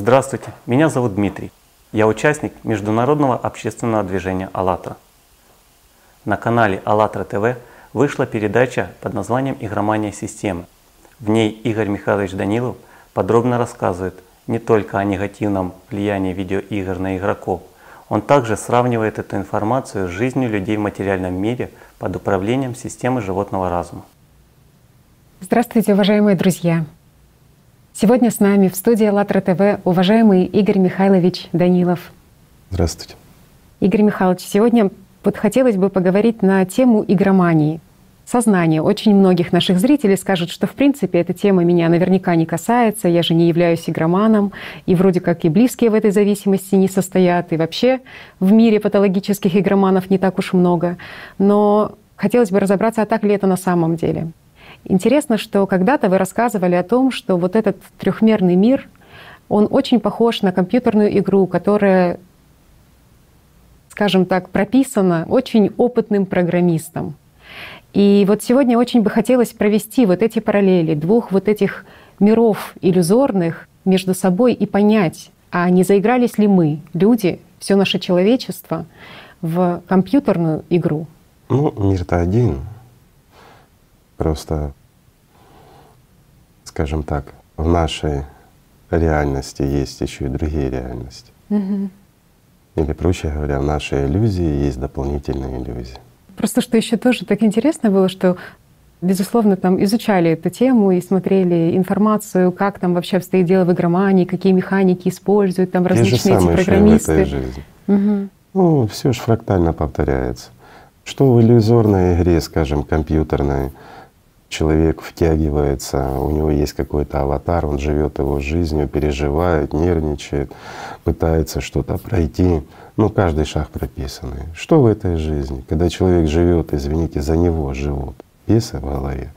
Здравствуйте, меня зовут Дмитрий. Я участник международного общественного движения «АЛЛАТРА». На канале «АЛЛАТРА ТВ» вышла передача под названием «Игромания системы». В ней Игорь Михайлович Данилов подробно рассказывает не только о негативном влиянии видеоигр на игроков, он также сравнивает эту информацию с жизнью людей в материальном мире под управлением системы животного разума. Здравствуйте, уважаемые друзья! Сегодня с нами в студии «АЛЛАТРА ТВ» уважаемый Игорь Михайлович Данилов. Здравствуйте. Игорь Михайлович, сегодня вот хотелось бы поговорить на тему игромании, сознания. Очень многих наших зрителей скажут, что в принципе эта тема меня наверняка не касается, я же не являюсь игроманом, и вроде как и близкие в этой зависимости не состоят, и вообще в мире патологических игроманов не так уж много. Но хотелось бы разобраться, а так ли это на самом деле. Интересно, что когда-то вы рассказывали о том, что вот этот трехмерный мир, он очень похож на компьютерную игру, которая, скажем так, прописана очень опытным программистом. И вот сегодня очень бы хотелось провести вот эти параллели двух вот этих миров иллюзорных между собой и понять, а не заигрались ли мы, люди, все наше человечество, в компьютерную игру? Ну, мир-то один. Просто, скажем так, в нашей реальности есть еще и другие реальности. Угу. Или, проще говоря, в нашей иллюзии есть дополнительные иллюзии. Просто что еще тоже так интересно было, что безусловно, там изучали эту тему и смотрели информацию, как там вообще обстоит дело в игромании, какие механики используют там различные эти программисты. В этой жизни. Угу. Ну, все же фрактально повторяется. Что в иллюзорной игре, скажем, компьютерной, человек втягивается, у него есть какой-то аватар, он живет его жизнью, переживает, нервничает, пытается что-то пройти. Ну, каждый шаг прописанный. Что в этой жизни? Когда человек живет, извините, за него живут, пьесы в голове,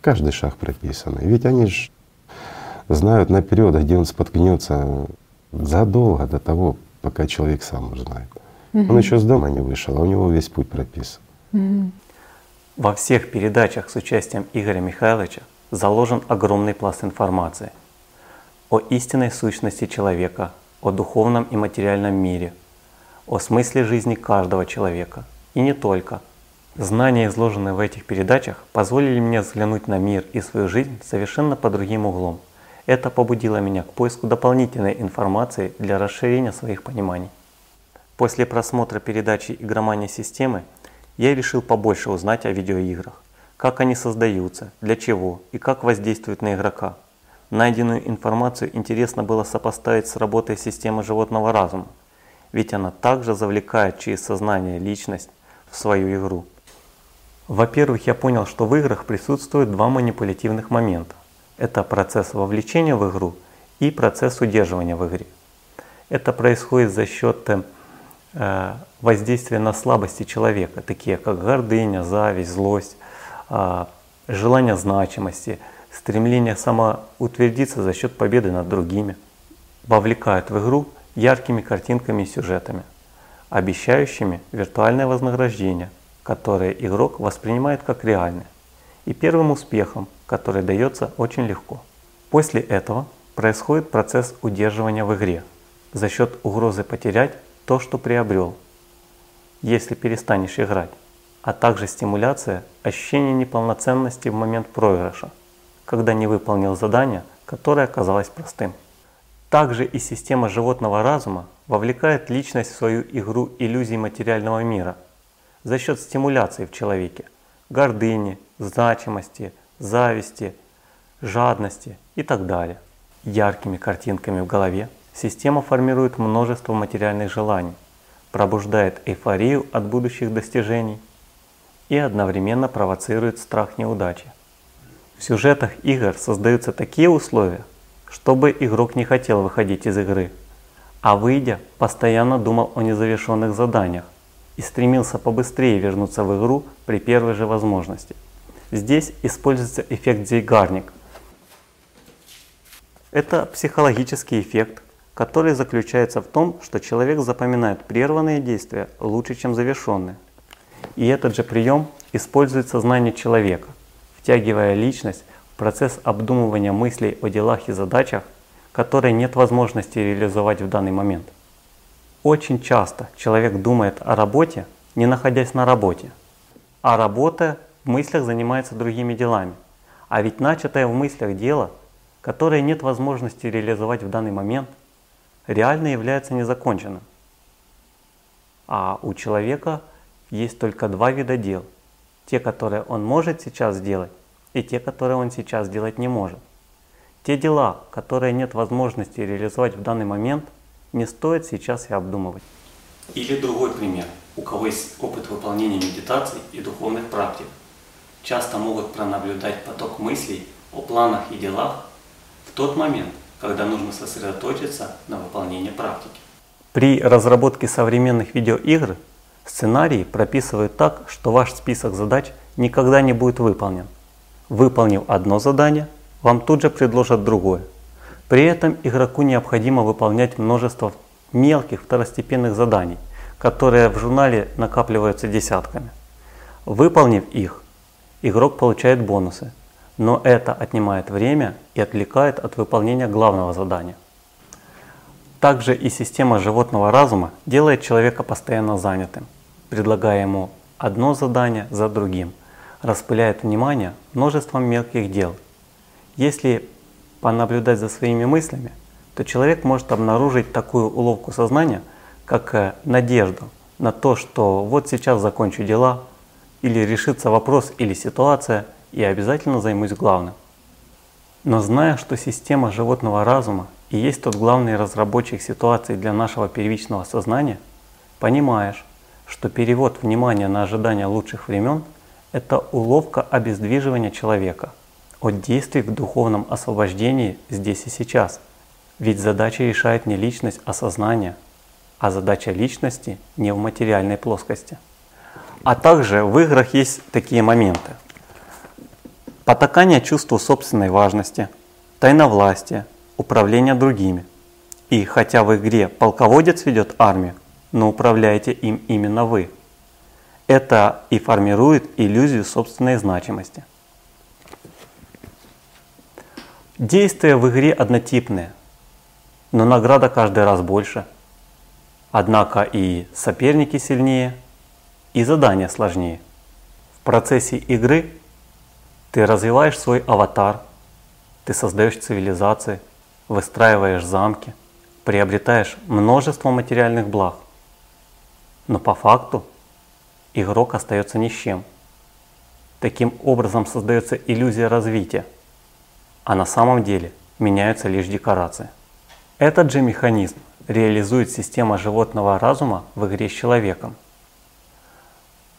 каждый шаг прописанный. Ведь они же знают наперед, где он споткнется задолго до того, пока человек сам узнает. Угу. Он еще с дома не вышел, а у него весь путь прописан. Угу. Во всех передачах с участием Игоря Михайловича заложен огромный пласт информации о истинной сущности человека, о духовном и материальном мире, о смысле жизни каждого человека и не только. Знания, изложенные в этих передачах, позволили мне взглянуть на мир и свою жизнь совершенно по другим углом. Это побудило меня к поиску дополнительной информации для расширения своих пониманий. После просмотра передачи «Игромания системы» я решил побольше узнать о видеоиграх, как они создаются, для чего и как воздействуют на игрока. Найденную информацию интересно было сопоставить с работой системы животного разума, ведь она также завлекает через сознание личность в свою игру. Во-первых, я понял, что в играх присутствуют два манипулятивных момента. Это процесс вовлечения в игру и процесс удерживания в игре. Это происходит за счет э, воздействия на слабости человека, такие как гордыня, зависть, злость, а, желание значимости, стремление самоутвердиться за счет победы над другими, вовлекают в игру яркими картинками и сюжетами, обещающими виртуальное вознаграждение, которое игрок воспринимает как реальное, и первым успехом, который дается очень легко. После этого происходит процесс удерживания в игре за счет угрозы потерять то, что приобрел – если перестанешь играть, а также стимуляция ощущения неполноценности в момент проигрыша, когда не выполнил задание, которое оказалось простым. Также и система животного разума вовлекает личность в свою игру иллюзий материального мира за счет стимуляции в человеке, гордыни, значимости, зависти, жадности и так далее. Яркими картинками в голове система формирует множество материальных желаний, пробуждает эйфорию от будущих достижений и одновременно провоцирует страх неудачи. В сюжетах игр создаются такие условия, чтобы игрок не хотел выходить из игры, а выйдя, постоянно думал о незавершенных заданиях и стремился побыстрее вернуться в игру при первой же возможности. Здесь используется эффект Зейгарник. Это психологический эффект, который заключается в том, что человек запоминает прерванные действия лучше, чем завершенные. И этот же прием использует сознание человека, втягивая личность в процесс обдумывания мыслей о делах и задачах, которые нет возможности реализовать в данный момент. Очень часто человек думает о работе, не находясь на работе, а работая в мыслях занимается другими делами. А ведь начатое в мыслях дело, которое нет возможности реализовать в данный момент, реально является незаконченным. А у человека есть только два вида дел. Те, которые он может сейчас сделать, и те, которые он сейчас делать не может. Те дела, которые нет возможности реализовать в данный момент, не стоит сейчас и обдумывать. Или другой пример. У кого есть опыт выполнения медитаций и духовных практик, часто могут пронаблюдать поток мыслей о планах и делах в тот момент, когда нужно сосредоточиться на выполнении практики. При разработке современных видеоигр сценарии прописывают так, что ваш список задач никогда не будет выполнен. Выполнив одно задание, вам тут же предложат другое. При этом игроку необходимо выполнять множество мелких второстепенных заданий, которые в журнале накапливаются десятками. Выполнив их, игрок получает бонусы, но это отнимает время и отвлекает от выполнения главного задания. Также и система животного разума делает человека постоянно занятым, предлагая ему одно задание за другим, распыляет внимание множеством мелких дел. Если понаблюдать за своими мыслями, то человек может обнаружить такую уловку сознания, как э, надежду на то, что вот сейчас закончу дела, или решится вопрос или ситуация, и обязательно займусь главным. Но зная, что система животного разума и есть тот главный разработчик ситуации для нашего первичного сознания, понимаешь, что перевод внимания на ожидание лучших времен – это уловка обездвиживания человека от действий в духовном освобождении здесь и сейчас. Ведь задача решает не личность, а сознание, а задача личности не в материальной плоскости. А также в играх есть такие моменты. Потакание чувству собственной важности, тайновластие, управление другими. И хотя в игре полководец ведет армию, но управляете им именно вы. Это и формирует иллюзию собственной значимости. Действия в игре однотипные, но награда каждый раз больше. Однако и соперники сильнее, и задания сложнее. В процессе игры ты развиваешь свой аватар, ты создаешь цивилизации, выстраиваешь замки, приобретаешь множество материальных благ. Но по факту игрок остается ни с чем. Таким образом создается иллюзия развития, а на самом деле меняются лишь декорации. Этот же механизм реализует система животного разума в игре с человеком.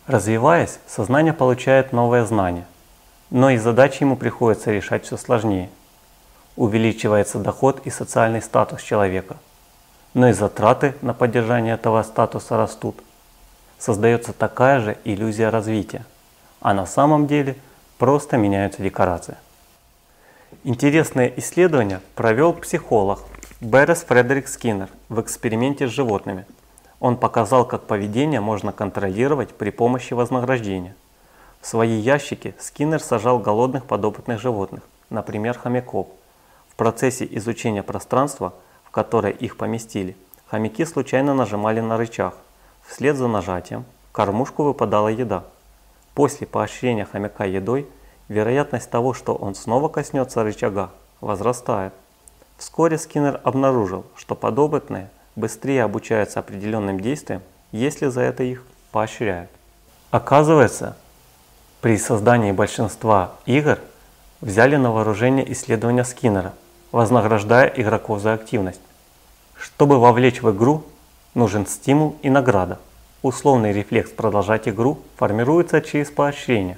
Развиваясь, сознание получает новое знание, но и задачи ему приходится решать все сложнее – увеличивается доход и социальный статус человека, но и затраты на поддержание этого статуса растут. Создается такая же иллюзия развития, а на самом деле просто меняются декорации. Интересное исследование провел психолог Берес Фредерик Скиннер в эксперименте с животными. Он показал, как поведение можно контролировать при помощи вознаграждения. В свои ящики Скиннер сажал голодных подопытных животных, например, хомяков – процессе изучения пространства, в которое их поместили, хомяки случайно нажимали на рычаг. Вслед за нажатием в кормушку выпадала еда. После поощрения хомяка едой, вероятность того, что он снова коснется рычага, возрастает. Вскоре Скиннер обнаружил, что подопытные быстрее обучаются определенным действиям, если за это их поощряют. Оказывается, при создании большинства игр взяли на вооружение исследования Скиннера – вознаграждая игроков за активность. Чтобы вовлечь в игру, нужен стимул и награда. Условный рефлекс продолжать игру формируется через поощрение.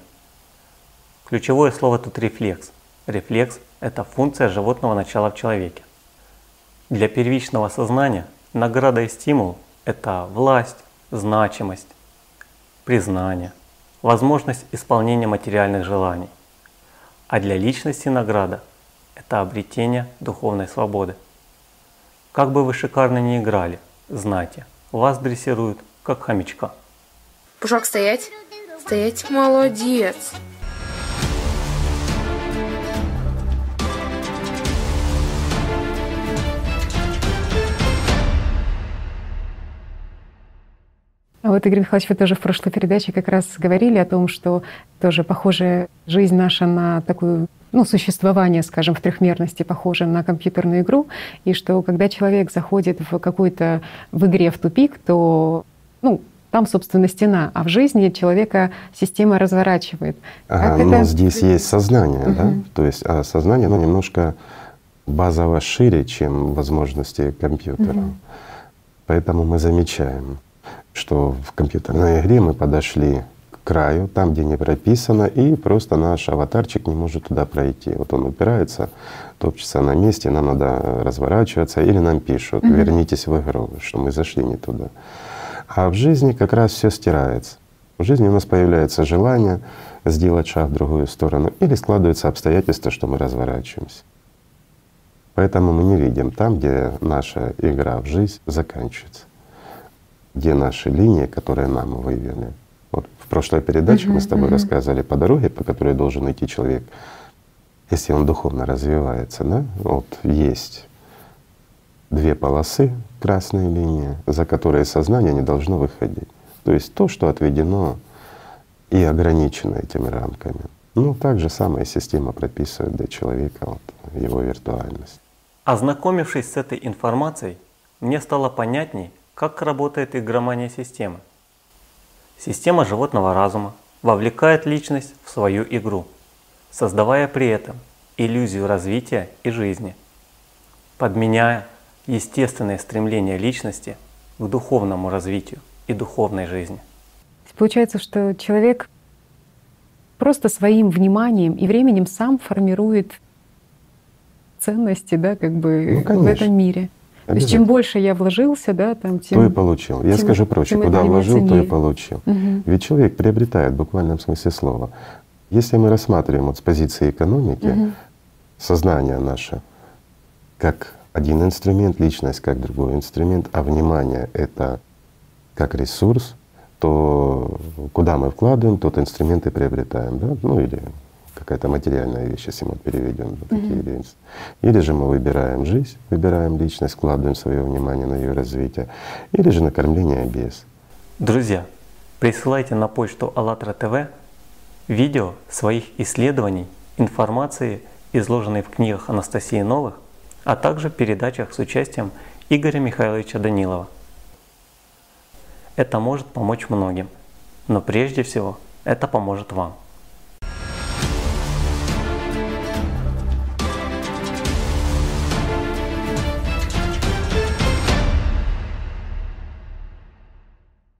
Ключевое слово тут рефлекс. Рефлекс – это функция животного начала в человеке. Для первичного сознания награда и стимул – это власть, значимость, признание, возможность исполнения материальных желаний. А для личности награда это обретение духовной свободы. Как бы вы шикарно ни играли, знайте, вас дрессируют как хомячка. Пушок, стоять! Стоять, молодец! Вот, Игорь Михайлович, вы тоже в прошлой передаче как раз говорили о том, что тоже похожая жизнь наша на такую ну, существование, скажем, в трехмерности похоже на компьютерную игру, и что когда человек заходит в какую-то в игре в тупик, то ну, там, собственно, стена, а в жизни человека система разворачивает. Ага, но это... здесь есть сознание, угу. да? То есть а сознание, оно немножко базово шире, чем возможности компьютера. Угу. Поэтому мы замечаем, что в компьютерной игре мы подошли к краю, там, где не прописано, и просто наш аватарчик не может туда пройти. Вот он упирается, топчется на месте, нам надо разворачиваться, или нам пишут, вернитесь в игру, что мы зашли не туда. А в жизни как раз все стирается. В жизни у нас появляется желание сделать шаг в другую сторону или складываются обстоятельства, что мы разворачиваемся. Поэтому мы не видим там, где наша игра в жизнь заканчивается, где наши линии, которые нам вывели. Вот в прошлой передаче uh-huh, мы с тобой uh-huh. рассказывали по дороге, по которой должен идти человек, если он духовно развивается, да, вот есть две полосы, красные линии, за которые сознание не должно выходить. То есть то, что отведено и ограничено этими рамками. Ну, так же самая система прописывает для человека вот, его виртуальность. Ознакомившись с этой информацией, мне стало понятней, как работает игромания системы. Система животного разума вовлекает личность в свою игру, создавая при этом иллюзию развития и жизни, подменяя естественное стремление личности к духовному развитию и духовной жизни. Получается, что человек просто своим вниманием и временем сам формирует ценности, да, как бы ну, в этом мире. То есть чем больше я вложился, да, там тем. То и получил. Я тем, скажу проще, куда вложил, то и получил. Угу. Ведь человек приобретает в буквальном смысле слова. Если мы рассматриваем вот с позиции экономики угу. сознание наше как один инструмент, личность как другой инструмент, а внимание — это как ресурс, то куда мы вкладываем, тот инструмент и приобретаем, да? ну или какая-то материальная вещь, если мы переведем на такие mm-hmm. Или же мы выбираем жизнь, выбираем личность, вкладываем свое внимание на ее развитие, или же на кормление без. Друзья, присылайте на почту АЛЛАТРА ТВ видео своих исследований, информации, изложенной в книгах Анастасии Новых, а также передачах с участием Игоря Михайловича Данилова. Это может помочь многим, но прежде всего это поможет вам.